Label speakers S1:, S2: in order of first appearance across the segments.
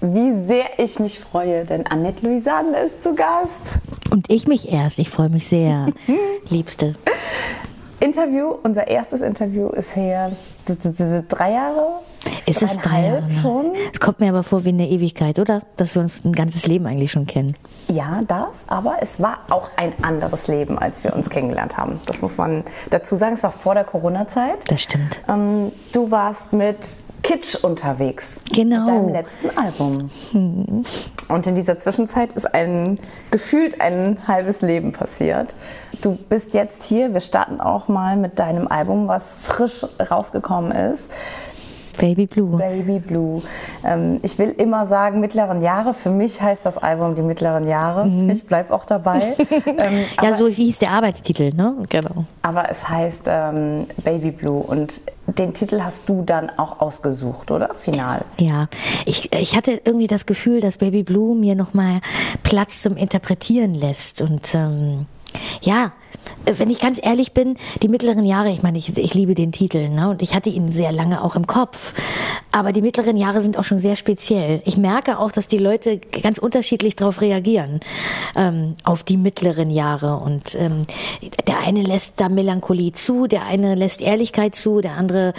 S1: Wie sehr ich mich freue, denn Annette Louisanne ist zu Gast.
S2: Und ich mich erst. Ich freue mich sehr, Liebste.
S1: Interview, unser erstes Interview ist her drei Jahre.
S2: Ist es drei Jahre? Ne? schon? Es kommt mir aber vor wie eine Ewigkeit, oder? Dass wir uns ein ganzes Leben eigentlich schon kennen.
S1: Ja, das, aber es war auch ein anderes Leben, als wir uns kennengelernt haben. Das muss man dazu sagen. Es war vor der Corona-Zeit.
S2: Das stimmt.
S1: Ähm, du warst mit Kitsch unterwegs.
S2: Genau. Mit
S1: deinem letzten Album. Hm. Und in dieser Zwischenzeit ist ein gefühlt ein halbes Leben passiert. Du bist jetzt hier. Wir starten auch mal mit deinem Album, was frisch rausgekommen ist.
S2: Baby Blue.
S1: Baby Blue. Ähm, ich will immer sagen, mittleren Jahre. Für mich heißt das Album die mittleren Jahre. Mhm. Ich bleibe auch dabei.
S2: ähm, ja, so wie hieß der Arbeitstitel, ne?
S1: Genau. Aber es heißt ähm, Baby Blue und den Titel hast du dann auch ausgesucht, oder? Final.
S2: Ja, ich, ich hatte irgendwie das Gefühl, dass Baby Blue mir nochmal Platz zum Interpretieren lässt und ähm, ja, wenn ich ganz ehrlich bin, die mittleren Jahre, ich meine, ich, ich liebe den Titel ne? und ich hatte ihn sehr lange auch im Kopf. Aber die mittleren Jahre sind auch schon sehr speziell. Ich merke auch, dass die Leute ganz unterschiedlich darauf reagieren, ähm, auf die mittleren Jahre. Und ähm, der eine lässt da Melancholie zu, der eine lässt Ehrlichkeit zu, der andere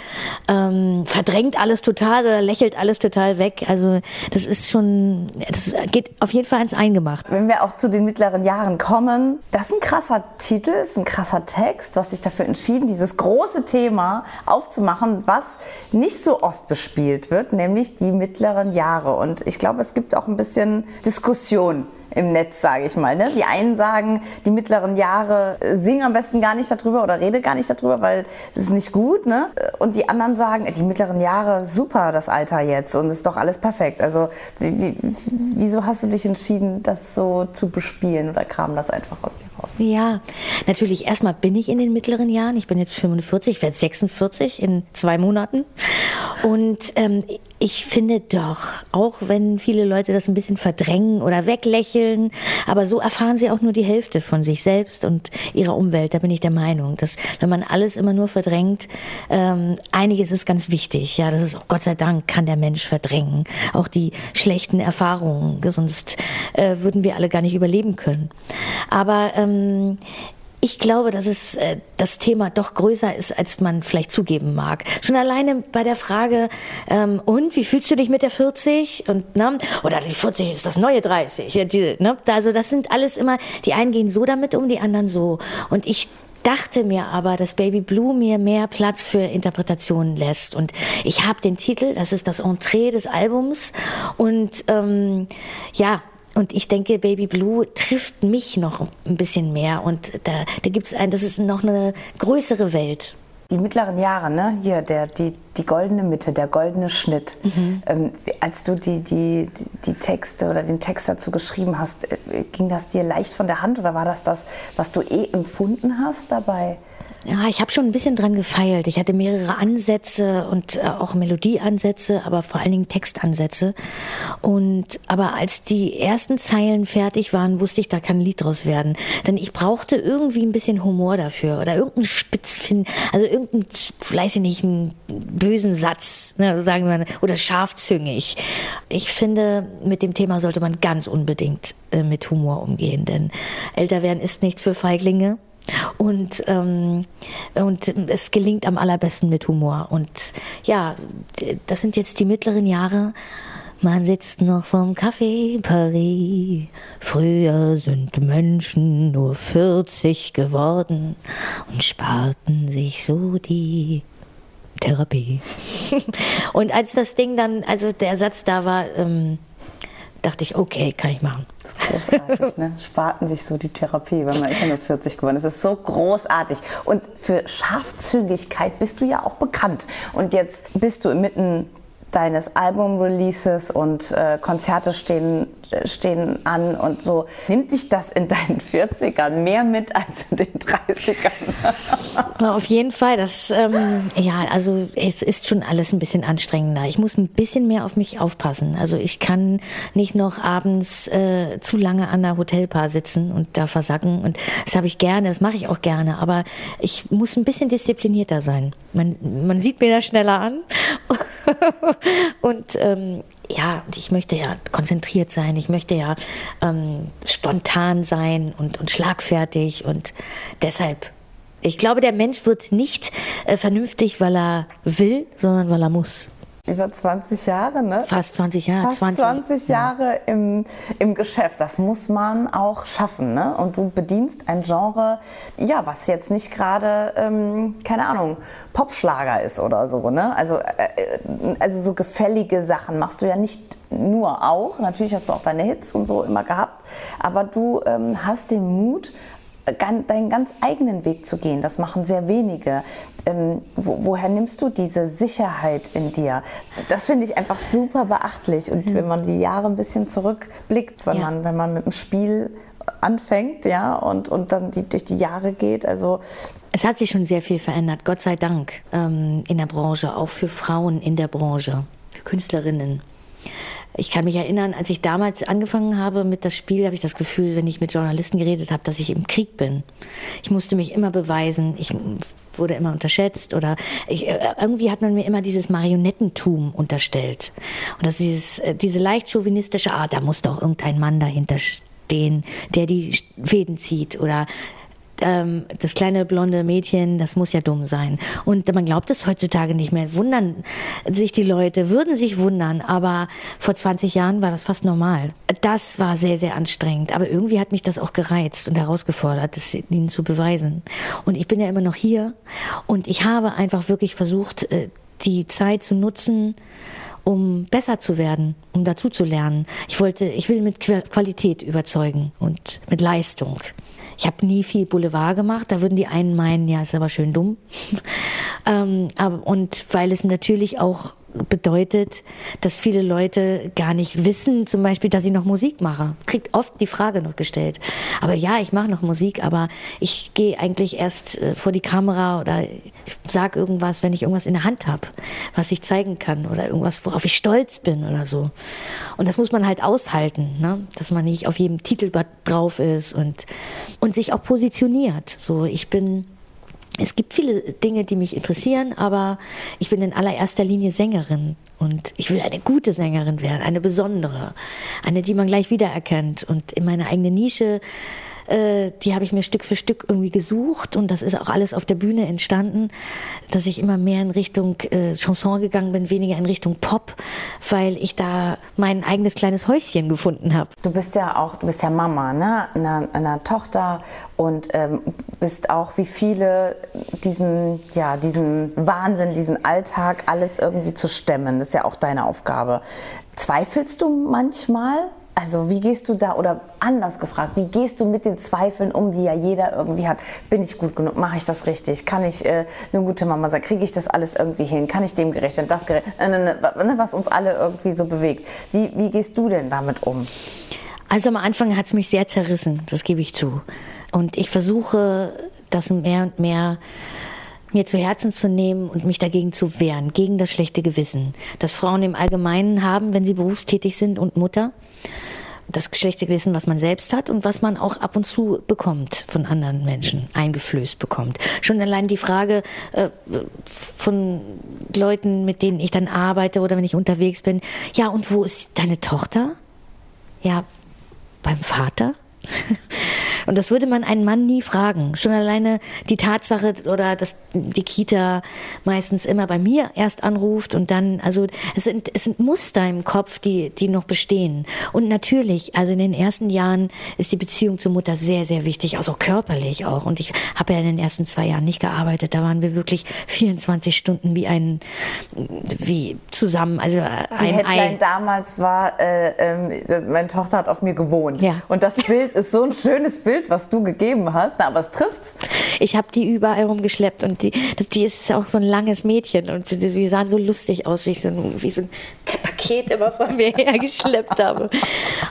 S2: ähm, verdrängt alles total oder lächelt alles total weg. Also das ist schon, das geht auf jeden Fall ins Eingemacht.
S1: Wenn wir auch zu den mittleren Jahren kommen, das ist ein krasser Titel ist ein krasser Text. Du hast dich dafür entschieden, dieses große Thema aufzumachen, was nicht so oft bespielt wird, nämlich die mittleren Jahre. Und ich glaube, es gibt auch ein bisschen Diskussion im Netz, sage ich mal. Ne? Die einen sagen, die mittleren Jahre singen am besten gar nicht darüber oder rede gar nicht darüber, weil das ist nicht gut. Ne? Und die anderen sagen, die mittleren Jahre, super das Alter jetzt und ist doch alles perfekt. Also wie, wieso hast du dich entschieden, das so zu bespielen oder kam das einfach aus dir raus?
S2: Ja, natürlich erstmal bin ich in den mittleren Jahren. Ich bin jetzt 45, ich werde 46 in zwei Monaten. Und ähm, ich finde doch, auch wenn viele Leute das ein bisschen verdrängen oder weglächeln, aber so erfahren sie auch nur die Hälfte von sich selbst und ihrer Umwelt. Da bin ich der Meinung, dass wenn man alles immer nur verdrängt, ähm, einiges ist ganz wichtig. Ja, das ist auch Gott sei Dank kann der Mensch verdrängen. Auch die schlechten Erfahrungen, sonst äh, würden wir alle gar nicht überleben können. Aber ähm, ich glaube, dass es äh, das Thema doch größer ist, als man vielleicht zugeben mag. Schon alleine bei der Frage, ähm, und wie fühlst du dich mit der 40? Und, ne, oder die 40 ist das neue 30. Ja, die, ne, also das sind alles immer, die einen gehen so damit um, die anderen so. Und ich dachte mir aber, dass Baby Blue mir mehr Platz für Interpretationen lässt. Und ich habe den Titel, das ist das Entree des Albums. Und ähm, ja, und ich denke, Baby Blue trifft mich noch ein bisschen mehr. Und da, da gibt es ein, das ist noch eine größere Welt.
S1: Die mittleren Jahre, ne? Hier, der, die, die goldene Mitte, der goldene Schnitt. Mhm. Ähm, als du die, die, die Texte oder den Text dazu geschrieben hast, äh, ging das dir leicht von der Hand oder war das das, was du eh empfunden hast dabei?
S2: Ja, ich habe schon ein bisschen dran gefeilt. Ich hatte mehrere Ansätze und äh, auch Melodieansätze, aber vor allen Dingen Textansätze. Und aber als die ersten Zeilen fertig waren, wusste ich, da kann ein Lied draus werden. Denn ich brauchte irgendwie ein bisschen Humor dafür oder irgendeinen Spitzfin, also irgendeinen, weiß ich nicht, einen bösen Satz, ne, sagen wir, oder scharfzüngig. Ich finde, mit dem Thema sollte man ganz unbedingt äh, mit Humor umgehen, denn älter werden ist nichts für Feiglinge. Und, ähm, und es gelingt am allerbesten mit Humor. Und ja, das sind jetzt die mittleren Jahre. Man sitzt noch vom Café Paris. Früher sind Menschen nur 40 geworden und sparten sich so die Therapie. und als das Ding dann, also der Satz da war, ähm, dachte ich, okay, kann ich machen.
S1: Großartig, ne? Sparten sich so die Therapie, weil man ist ja nur 40 geworden. Das ist so großartig. Und für Scharfzügigkeit bist du ja auch bekannt. Und jetzt bist du inmitten deines Album-Releases und äh, Konzerte stehen stehen an und so. Nimmt dich das in deinen 40ern mehr mit als in den 30ern?
S2: Auf jeden Fall. Das, ähm, ja, also es ist schon alles ein bisschen anstrengender. Ich muss ein bisschen mehr auf mich aufpassen. Also ich kann nicht noch abends äh, zu lange an der Hotelbar sitzen und da versacken. Und das habe ich gerne, das mache ich auch gerne. Aber ich muss ein bisschen disziplinierter sein. Man, man sieht mir das schneller an. und ähm, ja, ich möchte ja konzentriert sein, ich möchte ja ähm, spontan sein und, und schlagfertig und deshalb, ich glaube, der Mensch wird nicht äh, vernünftig, weil er will, sondern weil er muss.
S1: Über 20 Jahre, ne?
S2: Fast 20 Jahre.
S1: Fast 20, 20 Jahre ja. im, im Geschäft. Das muss man auch schaffen, ne? Und du bedienst ein Genre, ja, was jetzt nicht gerade, ähm, keine Ahnung, Popschlager ist oder so, ne? Also, äh, äh, also so gefällige Sachen machst du ja nicht nur auch. Natürlich hast du auch deine Hits und so immer gehabt. Aber du ähm, hast den Mut, deinen ganz eigenen Weg zu gehen. Das machen sehr wenige. Ähm, wo, woher nimmst du diese Sicherheit in dir? Das finde ich einfach super beachtlich. Und mhm. wenn man die Jahre ein bisschen zurückblickt, wenn, ja. man, wenn man mit dem Spiel anfängt, ja, und, und dann die, durch die Jahre geht, also
S2: es hat sich schon sehr viel verändert, Gott sei Dank, ähm, in der Branche, auch für Frauen in der Branche, für Künstlerinnen. Ich kann mich erinnern, als ich damals angefangen habe mit das Spiel, habe ich das Gefühl, wenn ich mit Journalisten geredet habe, dass ich im Krieg bin. Ich musste mich immer beweisen. Ich wurde immer unterschätzt oder ich, äh, irgendwie hat man mir immer dieses Marionettentum unterstellt. Und das dieses, äh, diese leicht chauvinistische, ah, da muss doch irgendein Mann dahinter stehen, der die Fäden zieht oder ähm, das kleine blonde Mädchen, das muss ja dumm sein. Und man glaubt es heutzutage nicht mehr. Wundern sich die Leute, würden sich wundern, aber vor 20 Jahren war das fast normal. Das war sehr, sehr anstrengend. Aber irgendwie hat mich das auch gereizt und herausgefordert, das ihnen zu beweisen. Und ich bin ja immer noch hier und ich habe einfach wirklich versucht, äh, die Zeit zu nutzen, um besser zu werden, um dazu zu lernen. Ich wollte, ich will mit Qualität überzeugen und mit Leistung. Ich habe nie viel Boulevard gemacht. Da würden die einen meinen, ja, ist aber schön dumm. ähm, aber, und weil es natürlich auch bedeutet, dass viele Leute gar nicht wissen, zum Beispiel, dass ich noch Musik mache. Kriegt oft die Frage noch gestellt. Aber ja, ich mache noch Musik, aber ich gehe eigentlich erst äh, vor die Kamera oder sage irgendwas, wenn ich irgendwas in der Hand habe, was ich zeigen kann oder irgendwas, worauf ich stolz bin oder so. Und das muss man halt aushalten, ne? dass man nicht auf jedem Titelblatt drauf ist und, und sich auch positioniert. So, ich bin es gibt viele Dinge, die mich interessieren, aber ich bin in allererster Linie Sängerin und ich will eine gute Sängerin werden, eine besondere, eine, die man gleich wiedererkennt und in meine eigene Nische äh, die habe ich mir Stück für Stück irgendwie gesucht und das ist auch alles auf der Bühne entstanden, dass ich immer mehr in Richtung äh, Chanson gegangen bin, weniger in Richtung Pop, weil ich da mein eigenes kleines Häuschen gefunden habe.
S1: Du bist ja auch, du bist ja Mama, ne, einer, einer Tochter und ähm, bist auch wie viele diesen, ja, diesen Wahnsinn, diesen Alltag alles irgendwie zu stemmen. Das ist ja auch deine Aufgabe. Zweifelst du manchmal also wie gehst du da, oder anders gefragt, wie gehst du mit den Zweifeln um, die ja jeder irgendwie hat? Bin ich gut genug? Mache ich das richtig? Kann ich äh, eine gute Mama sein? Kriege ich das alles irgendwie hin? Kann ich dem gerecht werden? Das gerecht? Äh, was uns alle irgendwie so bewegt. Wie, wie gehst du denn damit um?
S2: Also am Anfang hat es mich sehr zerrissen, das gebe ich zu. Und ich versuche, das mehr und mehr mir zu Herzen zu nehmen und mich dagegen zu wehren, gegen das schlechte Gewissen, das Frauen im Allgemeinen haben, wenn sie berufstätig sind und Mutter das schlechte Gewissen, was man selbst hat und was man auch ab und zu bekommt von anderen Menschen, eingeflößt bekommt. Schon allein die Frage äh, von Leuten, mit denen ich dann arbeite oder wenn ich unterwegs bin, ja, und wo ist deine Tochter? Ja, beim Vater. Und das würde man einen Mann nie fragen. Schon alleine die Tatsache oder dass die Kita meistens immer bei mir erst anruft und dann, also es sind, es sind Muster im Kopf, die, die noch bestehen. Und natürlich, also in den ersten Jahren ist die Beziehung zur Mutter sehr, sehr wichtig, also körperlich auch. Und ich habe ja in den ersten zwei Jahren nicht gearbeitet. Da waren wir wirklich 24 Stunden wie ein, wie zusammen. Also
S1: die ein Headline Ei. damals war, äh, äh, meine Tochter hat auf mir gewohnt. Ja. Und das Bild ist so ein schönes Bild Bild, was du gegeben hast, na, aber es trifft's.
S2: Ich habe die überall rumgeschleppt und die, die ist auch so ein langes Mädchen und die sahen so lustig aus, wie ich so, wie so ein Paket immer von mir hergeschleppt habe.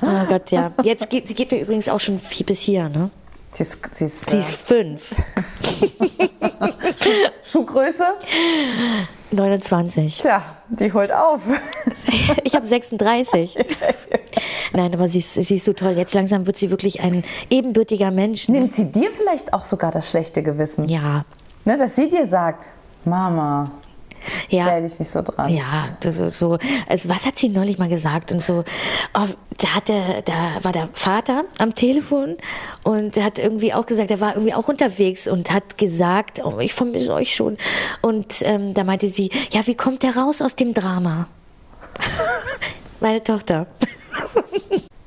S2: Oh Gott, ja. Jetzt geht, sie geht mir übrigens auch schon viel bis hier, ne?
S1: Sie ist, sie ist,
S2: sie ist fünf.
S1: Schuhgröße?
S2: 29.
S1: Tja, die holt auf.
S2: ich habe 36. Nein, aber sie ist, sie ist so toll. Jetzt langsam wird sie wirklich ein ebenbürtiger Mensch.
S1: Ne? Nimmt sie dir vielleicht auch sogar das schlechte Gewissen?
S2: Ja.
S1: Ne, dass sie dir sagt, Mama,
S2: Ja.
S1: Stell dich nicht so dran.
S2: Ja, das ist so. Also was hat sie neulich mal gesagt? Und so, oh, da hat der, da war der Vater am Telefon und der hat irgendwie auch gesagt, er war irgendwie auch unterwegs und hat gesagt, oh, ich vermisse euch schon. Und ähm, da meinte sie, ja, wie kommt der raus aus dem Drama? Meine Tochter.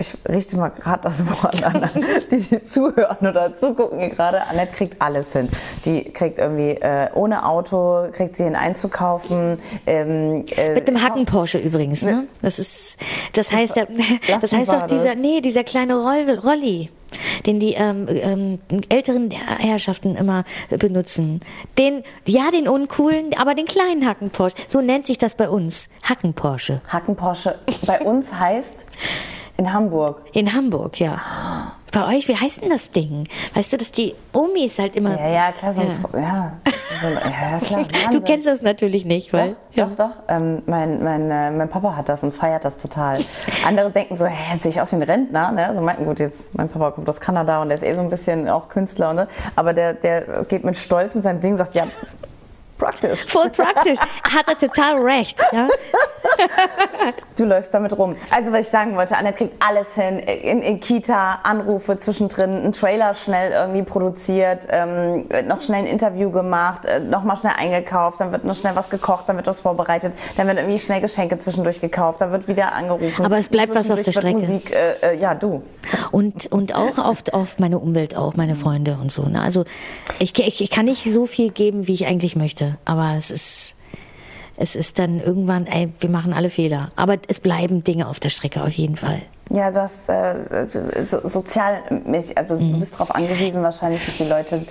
S1: Ich richte mal gerade das Wort an, die, die zuhören oder zugucken gerade. Annette kriegt alles hin. Die kriegt irgendwie äh, ohne Auto, kriegt sie hin einzukaufen. Ähm, äh,
S2: Mit einem Hacken Porsche übrigens, ne? Das ist, das heißt, der, das heißt doch dieser, nee, dieser kleine Roll, Rolli, den die ähm, ähm, älteren Herrschaften immer benutzen. Den, ja, den uncoolen, aber den kleinen Hacken Porsche. So nennt sich das bei uns. Hacken Porsche.
S1: Hacken Porsche bei uns heißt in Hamburg.
S2: In Hamburg, ja. Bei euch, wie heißt denn das Ding? Weißt du, dass die Omis halt immer.
S1: Ja, ja, klar, so ein, ja. Ja, so ja, ja, klar.
S2: Du kennst das natürlich nicht, weil.
S1: Doch, doch, doch. Ähm, mein, mein, äh, mein Papa hat das und feiert das total. Andere denken so, hä, jetzt sehe ich aus wie ein Rentner. Ne? Also mein, gut, jetzt, mein Papa kommt aus Kanada und der ist eh so ein bisschen auch Künstler. Ne? Aber der, der geht mit Stolz mit seinem Ding und sagt, ja, praktisch.
S2: Voll praktisch. Hat er total recht. Ja?
S1: Du läufst damit rum. Also was ich sagen wollte, Annette kriegt alles hin. In, in Kita, Anrufe zwischendrin, einen Trailer schnell irgendwie produziert, ähm, noch schnell ein Interview gemacht, äh, nochmal schnell eingekauft, dann wird noch schnell was gekocht, dann wird was vorbereitet, dann wird irgendwie schnell Geschenke zwischendurch gekauft, dann wird wieder angerufen.
S2: Aber es bleibt was auf der Strecke.
S1: Musik, äh, äh, ja, du.
S2: Und, und auch auf, auf meine Umwelt, auch meine Freunde und so. Ne? Also ich, ich, ich kann nicht so viel geben, wie ich eigentlich möchte. Aber es ist, es ist dann irgendwann, ey, wir machen alle Fehler. Aber es bleiben Dinge auf der Strecke auf jeden Fall.
S1: Ja, du hast äh, so, sozialmäßig, also
S2: Mhm.
S1: du bist darauf angewiesen wahrscheinlich, dass die Leute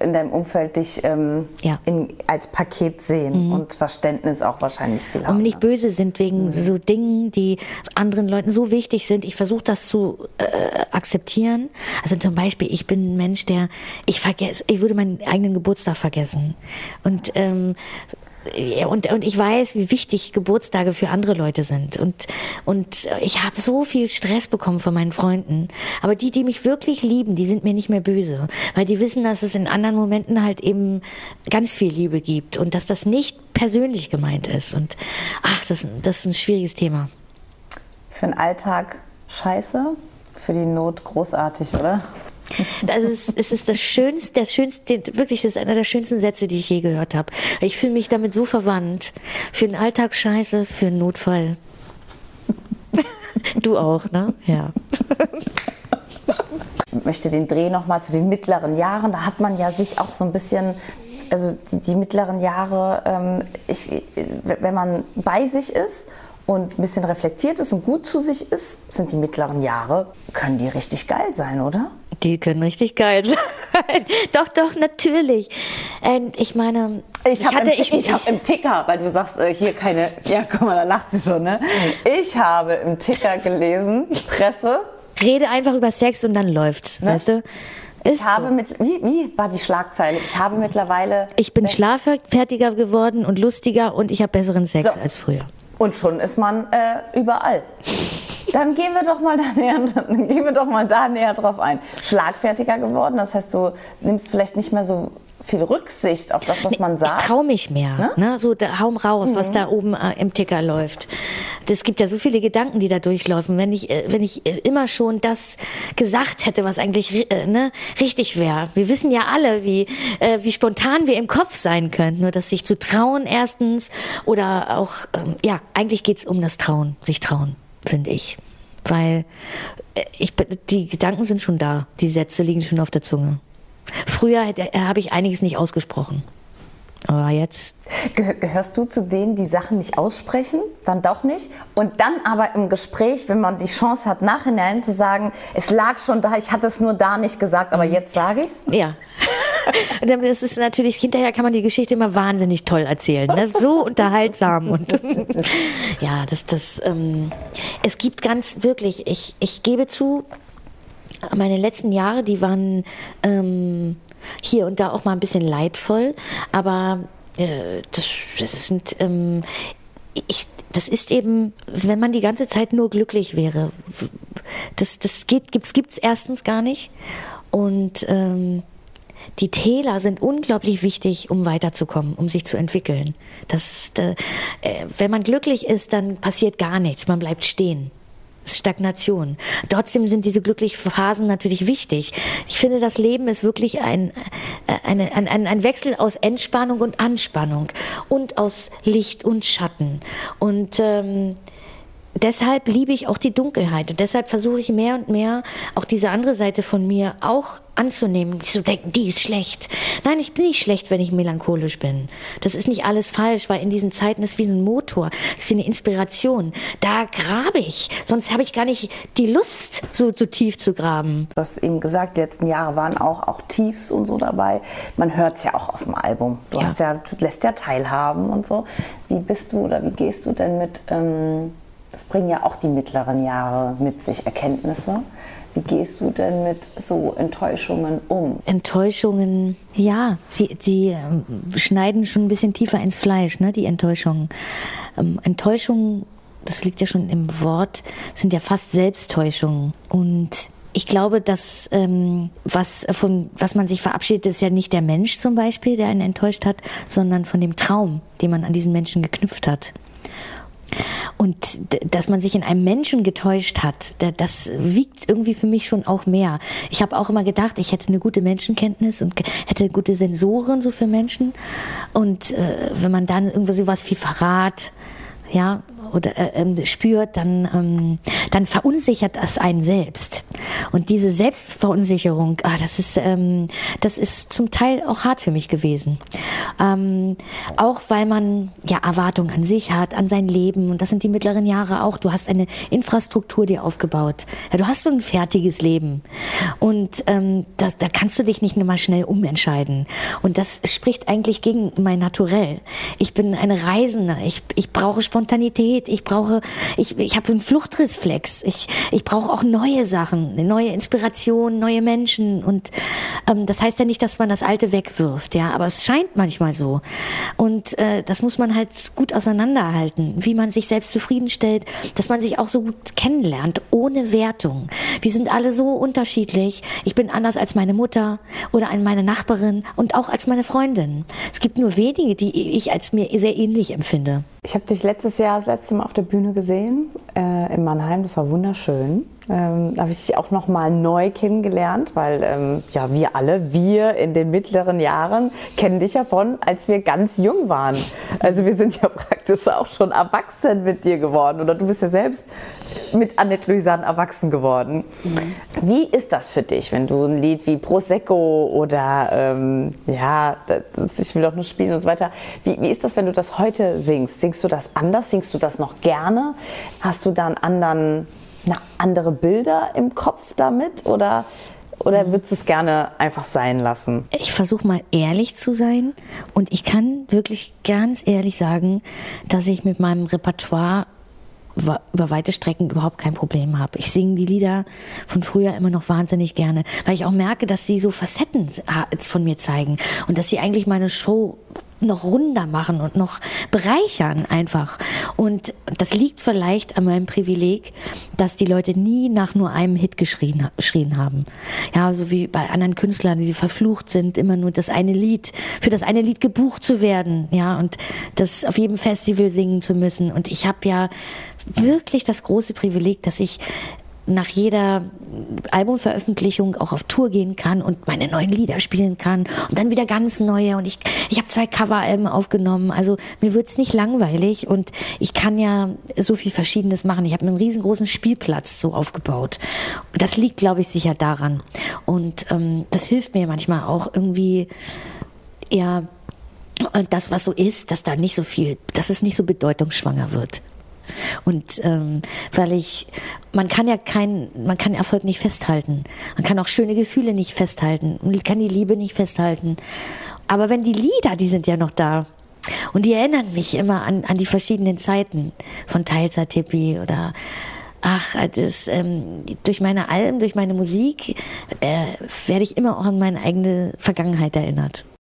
S1: in deinem Umfeld dich ähm,
S2: Ja. Mhm.
S1: in, als Paket sehen und Verständnis auch wahrscheinlich viel haben.
S2: Und nicht
S1: ne?
S2: böse sind wegen so Dingen, die anderen Leuten so wichtig sind. Ich versuche das zu äh, akzeptieren. Also zum Beispiel, ich bin ein Mensch, der, ich vergesse, ich würde meinen eigenen Geburtstag vergessen. Und ähm, und, und ich weiß, wie wichtig Geburtstage für andere Leute sind. Und, und ich habe so viel Stress bekommen von meinen Freunden. Aber die, die mich wirklich lieben, die sind mir nicht mehr böse. Weil die wissen, dass es in anderen Momenten halt eben ganz viel Liebe gibt und dass das nicht persönlich gemeint ist. Und ach, das, das ist ein schwieriges Thema.
S1: Für den Alltag scheiße, für die Not großartig, oder?
S2: Das ist, es ist das Schönste, das Schönste, wirklich, das ist einer der schönsten Sätze, die ich je gehört habe. Ich fühle mich damit so verwandt. Für den Alltag scheiße, für den Notfall. Du auch, ne? Ja.
S1: Ich möchte den Dreh nochmal zu den mittleren Jahren. Da hat man ja sich auch so ein bisschen, also die, die mittleren Jahre, ähm, ich, wenn man bei sich ist und ein bisschen reflektiert ist und gut zu sich ist, sind die mittleren Jahre, können die richtig geil sein, oder?
S2: Die können richtig geil sein. doch, doch, natürlich. Und ich meine,
S1: Ich habe
S2: hatte,
S1: im,
S2: ich,
S1: ich hab im Ticker, weil du sagst, äh, hier keine, ja guck mal, da lacht sie schon, ne? Ich habe im Ticker gelesen, Presse,
S2: rede einfach über Sex und dann läuft's, weißt du? Ist
S1: ich habe
S2: so.
S1: mit, wie, wie war die Schlagzeile? Ich habe mittlerweile
S2: Ich bin schlaffertiger geworden und lustiger und ich habe besseren Sex
S1: So.
S2: als früher.
S1: Und schon ist man äh, überall. Dann gehen wir doch mal da näher, dann gehen wir doch mal da näher drauf ein. Schlagfertiger geworden, das heißt, du nimmst vielleicht nicht mehr so viel Rücksicht auf das, was man
S2: Ich
S1: sagt.
S2: traue mich mehr. Ne? So, da, hau raus, was da oben äh, im Ticker läuft. Es gibt ja so viele Gedanken, die da durchlaufen. Wenn ich, äh, wenn ich äh, immer schon das gesagt hätte, was eigentlich äh, ne, richtig wäre. Wir wissen ja alle, wie, äh, wie spontan wir im Kopf sein können. Nur das sich zu trauen erstens oder auch, ähm, ja, eigentlich geht's um das Trauen, sich trauen, finde ich. Weil äh, ich, die Gedanken sind schon da, die Sätze liegen schon auf der Zunge. Früher äh, habe ich einiges nicht ausgesprochen. Aber jetzt,
S1: Gehör, gehörst du zu denen, die Sachen nicht aussprechen, dann doch nicht? Und dann aber im Gespräch, wenn man die Chance hat, nachhinein zu sagen, es lag schon da, ich hatte es nur da nicht gesagt, aber jetzt sage ich's.
S2: ja. Das ist natürlich, hinterher kann man die Geschichte immer wahnsinnig toll erzählen. Ne? So unterhaltsam. Und ja, das, das, ähm, es gibt ganz wirklich, ich, ich gebe zu, meine letzten Jahre, die waren ähm, hier und da auch mal ein bisschen leidvoll, aber äh, das, das sind, ähm, ich, das ist eben, wenn man die ganze Zeit nur glücklich wäre, das, das geht, gibt's erstens gar nicht und ähm, die Täler sind unglaublich wichtig, um weiterzukommen, um sich zu entwickeln. Das, äh, wenn man glücklich ist, dann passiert gar nichts, man bleibt stehen. Stagnation. Trotzdem sind diese glücklichen Phasen natürlich wichtig. Ich finde, das Leben ist wirklich ein, äh, eine, ein, ein Wechsel aus Entspannung und Anspannung und aus Licht und Schatten. Und ähm, deshalb liebe ich auch die Dunkelheit. Und deshalb versuche ich mehr und mehr auch diese andere Seite von mir auch anzunehmen, nicht zu denken, die ist schlecht. Nein, ich bin nicht schlecht, wenn ich melancholisch bin. Das ist nicht alles falsch, weil in diesen Zeiten ist wie ein Motor, ist wie eine Inspiration. Da grabe ich, sonst habe ich gar nicht die Lust, so, so tief zu graben.
S1: Du hast eben gesagt, die letzten Jahre waren auch, auch Tiefs und so dabei. Man hört es ja auch auf dem Album. Du, ja. Hast ja, du lässt ja teilhaben und so. Wie bist du oder wie gehst du denn mit... Ähm das bringen ja auch die mittleren Jahre mit sich, Erkenntnisse. Wie gehst du denn mit so Enttäuschungen um?
S2: Enttäuschungen, ja, sie, sie ähm, schneiden schon ein bisschen tiefer ins Fleisch, ne, die Enttäuschungen. Ähm, Enttäuschungen, das liegt ja schon im Wort, sind ja fast Selbsttäuschungen. Und ich glaube, dass ähm, was, von, was man sich verabschiedet, ist ja nicht der Mensch zum Beispiel, der einen enttäuscht hat, sondern von dem Traum, den man an diesen Menschen geknüpft hat. Und dass man sich in einem Menschen getäuscht hat, das wiegt irgendwie für mich schon auch mehr. Ich habe auch immer gedacht, ich hätte eine gute Menschenkenntnis und hätte gute Sensoren so für Menschen. Und äh, wenn man dann irgendwie sowas wie Verrat, ja, oder äh, ähm, spürt, dann, ähm, dann verunsichert das einen selbst. Und diese Selbstverunsicherung, ah, das ist, ähm, das ist zum Teil auch hart für mich gewesen. Ähm, auch weil man ja Erwartungen an sich hat, an sein Leben. Und das sind die mittleren Jahre auch. Du hast eine Infrastruktur dir aufgebaut. Ja, du hast so ein fertiges Leben. Und ähm, da, da kannst du dich nicht mal schnell umentscheiden. Und das spricht eigentlich gegen mein Naturell. Ich bin eine Reisende. Ich, ich brauche Spontanität. Ich brauche, ich, ich habe einen Fluchtreflex. Ich, ich brauche auch neue Sachen, neue Inspiration, neue Menschen. Und ähm, das heißt ja nicht, dass man das Alte wegwirft, ja, aber es scheint manchmal so. Und äh, das muss man halt gut auseinanderhalten, wie man sich selbst zufriedenstellt, dass man sich auch so gut kennenlernt, ohne Wertung. Wir sind alle so unterschiedlich. Ich bin anders als meine Mutter oder meine Nachbarin und auch als meine Freundin. Es gibt nur wenige, die ich als mir sehr ähnlich empfinde.
S1: Ich habe dich letztes Jahr das letzte Mal auf der Bühne gesehen äh, in Mannheim. Das war wunderschön. Ähm, da habe ich dich auch noch mal neu kennengelernt, weil ähm, ja wir alle, wir in den mittleren Jahren kennen dich ja von, als wir ganz jung waren. Also wir sind ja praktisch auch schon erwachsen mit dir geworden oder du bist ja selbst mit Annette Louisanne erwachsen geworden. Mhm. Wie ist das für dich, wenn du ein Lied wie Prosecco oder ähm, ja, das, ich will doch nur spielen und so weiter. Wie, wie ist das, wenn du das heute singst? Singst du das anders? Singst du das noch gerne? Hast du da einen anderen na, andere Bilder im Kopf damit oder, oder würdest du es gerne einfach sein lassen?
S2: Ich versuche mal ehrlich zu sein und ich kann wirklich ganz ehrlich sagen, dass ich mit meinem Repertoire über weite Strecken überhaupt kein Problem habe. Ich singe die Lieder von früher immer noch wahnsinnig gerne, weil ich auch merke, dass sie so Facetten von mir zeigen und dass sie eigentlich meine Show noch runder machen und noch bereichern einfach. Und das liegt vielleicht an meinem Privileg, dass die Leute nie nach nur einem Hit geschrien, geschrien haben. Ja, so wie bei anderen Künstlern, die verflucht sind, immer nur das eine Lied, für das eine Lied gebucht zu werden, ja, und das auf jedem Festival singen zu müssen. Und ich habe ja wirklich das große Privileg, dass ich nach jeder Albumveröffentlichung auch auf Tour gehen kann und meine neuen Lieder spielen kann und dann wieder ganz neue und ich, ich habe zwei Coveralben aufgenommen, also mir wird's nicht langweilig und ich kann ja so viel Verschiedenes machen. Ich habe einen riesengroßen Spielplatz so aufgebaut. Das liegt, glaube ich, sicher daran und ähm, das hilft mir manchmal auch irgendwie eher das, was so ist, dass da nicht so viel, dass es nicht so bedeutungsschwanger wird. Und ähm, weil ich, man kann ja kein, man kann Erfolg nicht festhalten. Man kann auch schöne Gefühle nicht festhalten. Man kann die Liebe nicht festhalten. Aber wenn die Lieder, die sind ja noch da. Und die erinnern mich immer an, an die verschiedenen Zeiten von Teilzeit-Tippi oder ach, das, ähm, durch meine Alben, durch meine Musik äh, werde ich immer auch an meine eigene Vergangenheit erinnert.